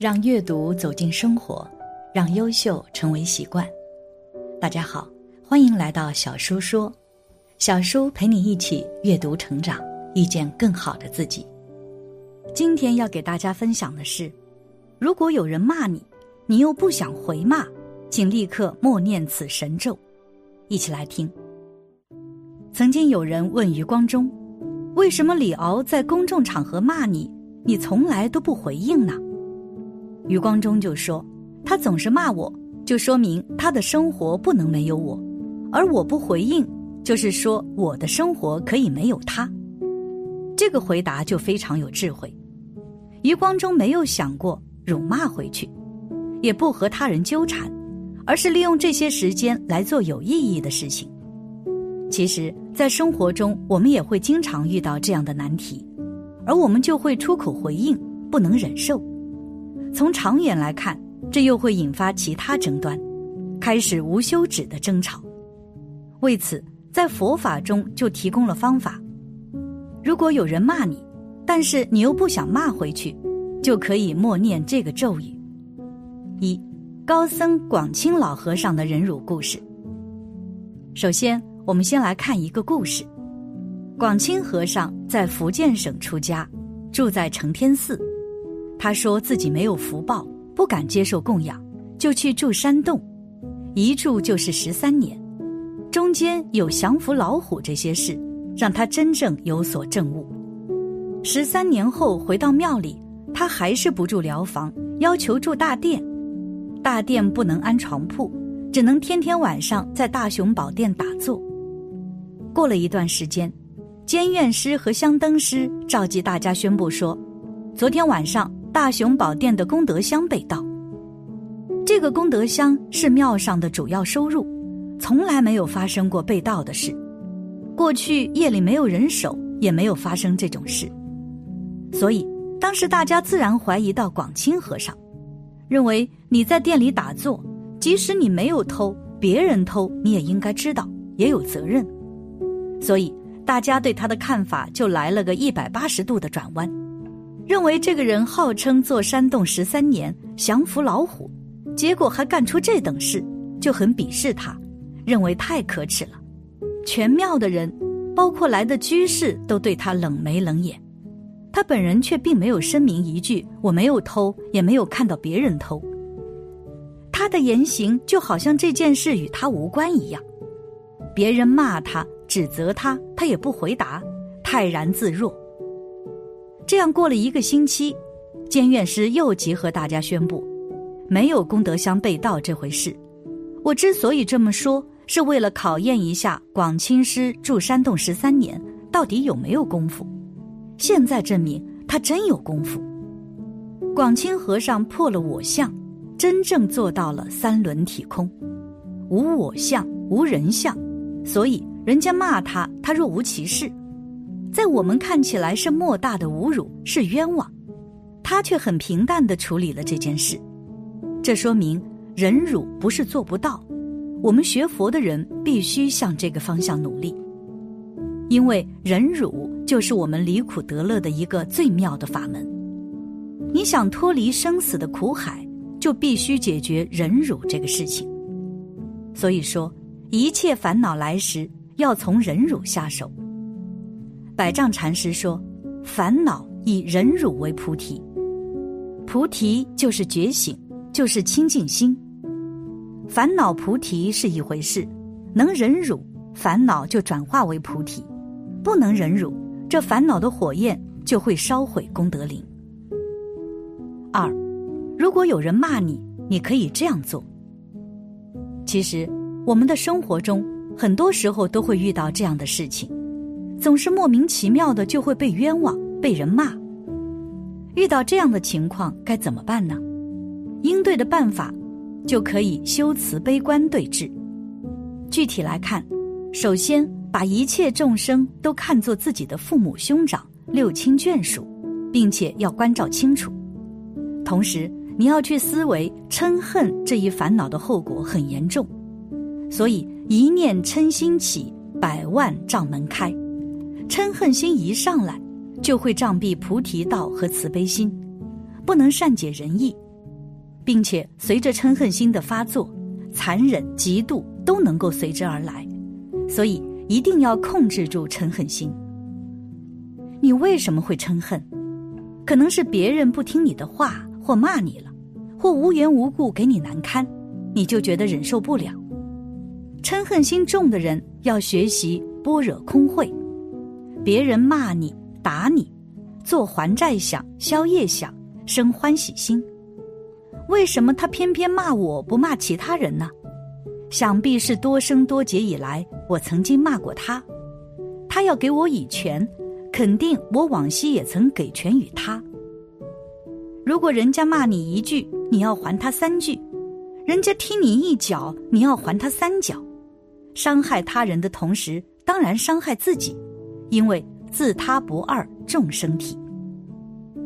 让阅读走进生活，让优秀成为习惯。大家好，欢迎来到小叔说，小叔陪你一起阅读成长，遇见更好的自己。今天要给大家分享的是，如果有人骂你，你又不想回骂，请立刻默念此神咒。一起来听。曾经有人问余光中，为什么李敖在公众场合骂你，你从来都不回应呢？余光中就说：“他总是骂我，就说明他的生活不能没有我；而我不回应，就是说我的生活可以没有他。”这个回答就非常有智慧。余光中没有想过辱骂回去，也不和他人纠缠，而是利用这些时间来做有意义的事情。其实，在生活中，我们也会经常遇到这样的难题，而我们就会出口回应，不能忍受。从长远来看，这又会引发其他争端，开始无休止的争吵。为此，在佛法中就提供了方法：如果有人骂你，但是你又不想骂回去，就可以默念这个咒语。一，高僧广清老和尚的忍辱故事。首先，我们先来看一个故事：广清和尚在福建省出家，住在承天寺。他说自己没有福报，不敢接受供养，就去住山洞，一住就是十三年，中间有降服老虎这些事，让他真正有所证悟。十三年后回到庙里，他还是不住疗房，要求住大殿，大殿不能安床铺，只能天天晚上在大雄宝殿打坐。过了一段时间，监院师和香灯师召集大家宣布说，昨天晚上。大雄宝殿的功德箱被盗，这个功德箱是庙上的主要收入，从来没有发生过被盗的事。过去夜里没有人守，也没有发生这种事，所以当时大家自然怀疑到广清和尚，认为你在店里打坐，即使你没有偷，别人偷你也应该知道，也有责任。所以大家对他的看法就来了个一百八十度的转弯。认为这个人号称坐山洞十三年，降服老虎，结果还干出这等事，就很鄙视他，认为太可耻了。全庙的人，包括来的居士，都对他冷眉冷眼。他本人却并没有声明一句：“我没有偷，也没有看到别人偷。”他的言行就好像这件事与他无关一样。别人骂他、指责他，他也不回答，泰然自若。这样过了一个星期，监院师又集合大家宣布，没有功德箱被盗这回事。我之所以这么说，是为了考验一下广清师住山洞十三年到底有没有功夫。现在证明他真有功夫。广清和尚破了我相，真正做到了三轮体空，无我相，无人相，所以人家骂他，他若无其事。在我们看起来是莫大的侮辱，是冤枉，他却很平淡的处理了这件事。这说明忍辱不是做不到，我们学佛的人必须向这个方向努力，因为忍辱就是我们离苦得乐的一个最妙的法门。你想脱离生死的苦海，就必须解决忍辱这个事情。所以说，一切烦恼来时，要从忍辱下手。百丈禅师说：“烦恼以忍辱为菩提，菩提就是觉醒，就是清净心。烦恼菩提是一回事，能忍辱，烦恼就转化为菩提；不能忍辱，这烦恼的火焰就会烧毁功德林。二，如果有人骂你，你可以这样做。其实，我们的生活中很多时候都会遇到这样的事情。”总是莫名其妙的就会被冤枉、被人骂。遇到这样的情况该怎么办呢？应对的办法就可以修慈悲观对治。具体来看，首先把一切众生都看作自己的父母兄长、六亲眷属，并且要关照清楚。同时，你要去思维嗔恨这一烦恼的后果很严重，所以一念嗔心起，百万障门开。嗔恨心一上来，就会障蔽菩提道和慈悲心，不能善解人意，并且随着嗔恨心的发作，残忍、嫉妒都能够随之而来。所以一定要控制住嗔恨心。你为什么会嗔恨？可能是别人不听你的话，或骂你了，或无缘无故给你难堪，你就觉得忍受不了。嗔恨心重的人要学习般若空慧，别人骂你、打你，做还债想、消业想，生欢喜心。为什么他偏偏骂我不骂其他人呢？想必是多生多劫以来，我曾经骂过他，他要给我以权。肯定我往昔也曾给权于他。如果人家骂你一句，你要还他三句；人家踢你一脚，你要还他三脚。伤害他人的同时，当然伤害自己，因为自他不二，众生体。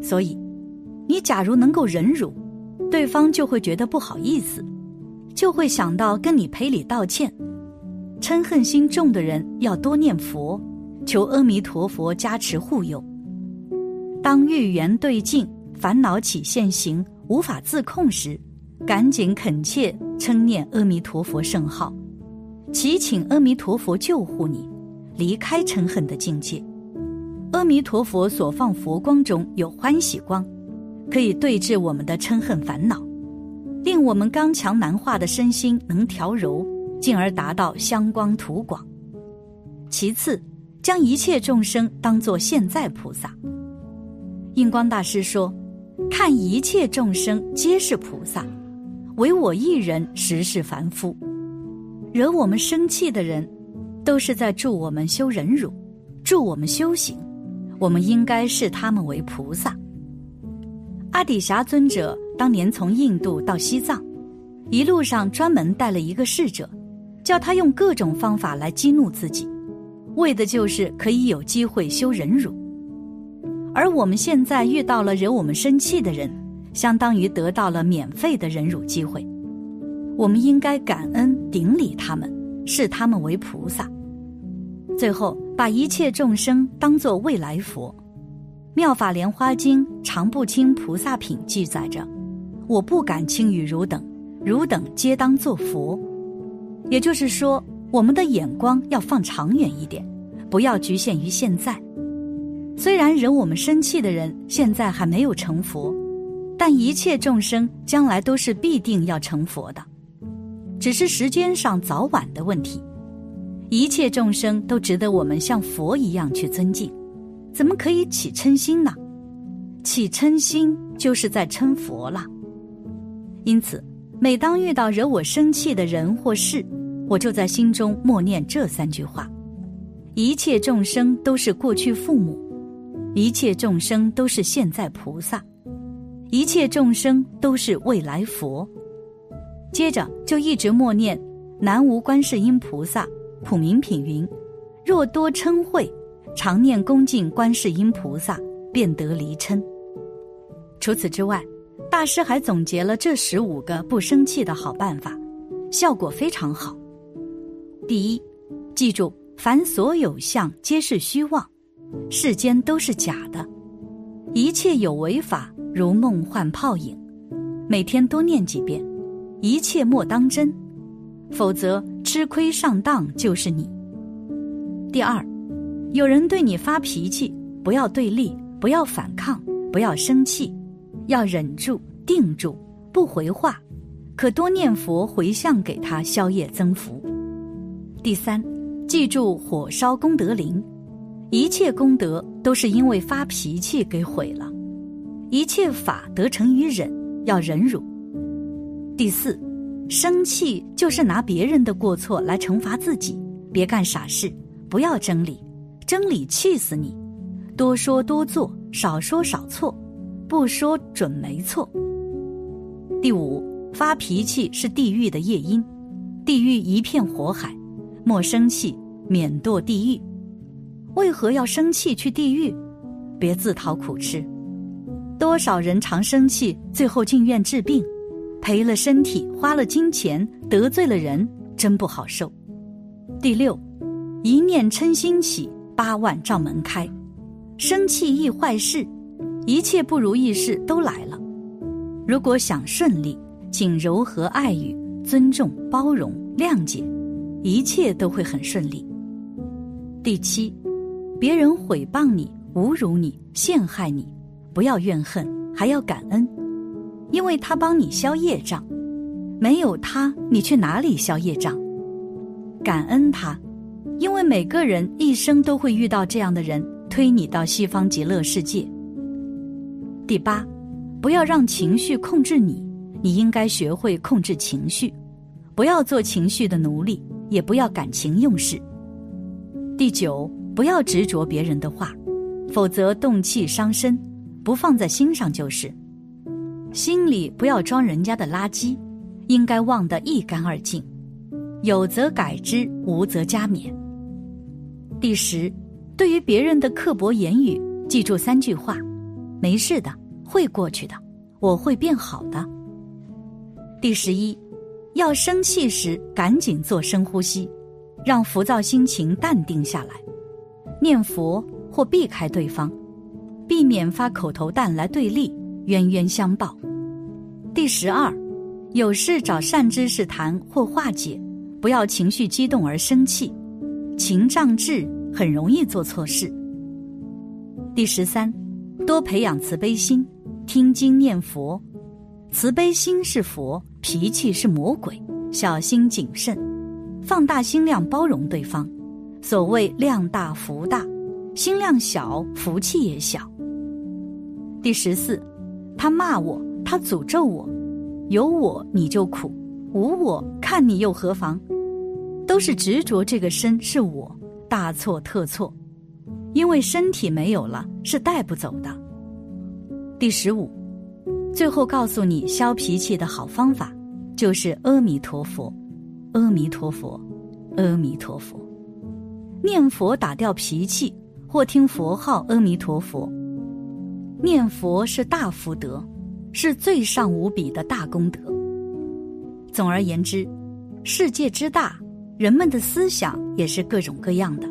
所以，你假如能够忍辱，对方就会觉得不好意思，就会想到跟你赔礼道歉。嗔恨心重的人要多念佛。求阿弥陀佛加持护佑。当欲缘对境，烦恼起现行，无法自控时，赶紧恳切称念阿弥陀佛圣号，祈请阿弥陀佛救护你，离开嗔恨的境界。阿弥陀佛所放佛光中有欢喜光，可以对治我们的嗔恨烦恼，令我们刚强难化的身心能调柔，进而达到香光土广。其次。将一切众生当作现在菩萨。印光大师说：“看一切众生皆是菩萨，唯我一人实是凡夫。惹我们生气的人，都是在助我们修忍辱，助我们修行。我们应该视他们为菩萨。”阿底峡尊者当年从印度到西藏，一路上专门带了一个侍者，叫他用各种方法来激怒自己。为的就是可以有机会修忍辱，而我们现在遇到了惹我们生气的人，相当于得到了免费的忍辱机会。我们应该感恩顶礼他们，视他们为菩萨。最后，把一切众生当作未来佛。妙法莲花经常不轻菩萨品记载着：“我不敢轻于汝等，汝等皆当作佛。”也就是说。我们的眼光要放长远一点，不要局限于现在。虽然惹我们生气的人现在还没有成佛，但一切众生将来都是必定要成佛的，只是时间上早晚的问题。一切众生都值得我们像佛一样去尊敬，怎么可以起嗔心呢？起嗔心就是在嗔佛了。因此，每当遇到惹我生气的人或事，我就在心中默念这三句话：一切众生都是过去父母，一切众生都是现在菩萨，一切众生都是未来佛。接着就一直默念南无观世音菩萨。普明品云：若多嗔恚，常念恭敬观世音菩萨，便得离嗔。除此之外，大师还总结了这十五个不生气的好办法，效果非常好。第一，记住，凡所有相皆是虚妄，世间都是假的，一切有为法如梦幻泡影。每天多念几遍，一切莫当真，否则吃亏上当就是你。第二，有人对你发脾气，不要对立，不要反抗，不要生气，要忍住、定住，不回话，可多念佛回向给他，消业增福。第三，记住火烧功德林，一切功德都是因为发脾气给毁了。一切法得成于忍，要忍辱。第四，生气就是拿别人的过错来惩罚自己，别干傻事，不要争理，争理气死你。多说多做，少说少错，不说准没错。第五，发脾气是地狱的夜莺，地狱一片火海。莫生气，免堕地狱。为何要生气去地狱？别自讨苦吃。多少人常生气，最后进院治病，赔了身体，花了金钱，得罪了人，真不好受。第六，一念嗔心起，八万障门开。生气易坏事，一切不如意事都来了。如果想顺利，请柔和爱语、尊重、包容、谅解，一切都会很顺利。第七，别人毁谤你、侮辱你、陷害你，不要怨恨，还要感恩，因为他帮你消业障，没有他，你去哪里消业障？感恩他，因为每个人一生都会遇到这样的人，推你到西方极乐世界。第八，不要让情绪控制你，你应该学会控制情绪，不要做情绪的奴隶，也不要感情用事。第九，不要执着别人的话，否则动气伤身，不放在心上就是。心里不要装人家的垃圾，应该忘得一干二净。有则改之，无则加勉。第十，对于别人的刻薄言语，记住三句话：没事的，会过去的，我会变好的。第十一，要生气时赶紧做深呼吸，让浮躁心情淡定下来，念佛或避开对方，避免发口头弹来对立，冤冤相报。第十二，有事找善知识谈或化解。不要情绪激动而生气，情障滞很容易做错事。第十三，多培养慈悲心，听经念佛。慈悲心是佛，脾气是魔鬼，小心谨慎，放大心量包容对方。所谓量大福大，心量小福气也小。第十四，他骂我，他诅咒我，有我你就苦，无我看你又何妨？都是执着这个身是我，大错特错，因为身体没有了是带不走的。第十五，最后告诉你消脾气的好方法，就是阿弥陀佛，阿弥陀佛，阿弥陀佛，念佛打掉脾气，或听佛号阿弥陀佛，念佛是大福德，是最上无比的大功德。总而言之，世界之大。人们的思想也是各种各样的，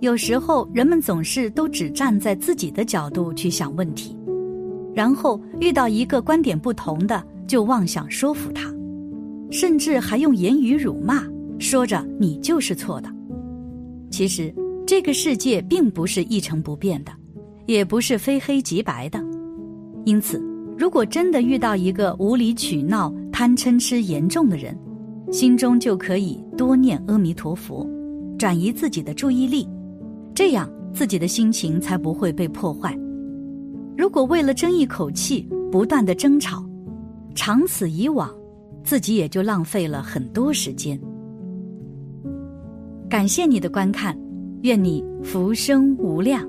有时候人们总是都只站在自己的角度去想问题，然后遇到一个观点不同的就妄想说服他，甚至还用言语辱骂，说着你就是错的。其实这个世界并不是一成不变的，也不是非黑即白的。因此，如果真的遇到一个无理取闹、贪嗔痴严重的人，心中就可以多念阿弥陀佛，转移自己的注意力，这样自己的心情才不会被破坏。如果为了争一口气不断的争吵，长此以往，自己也就浪费了很多时间。感谢你的观看，愿你福生无量。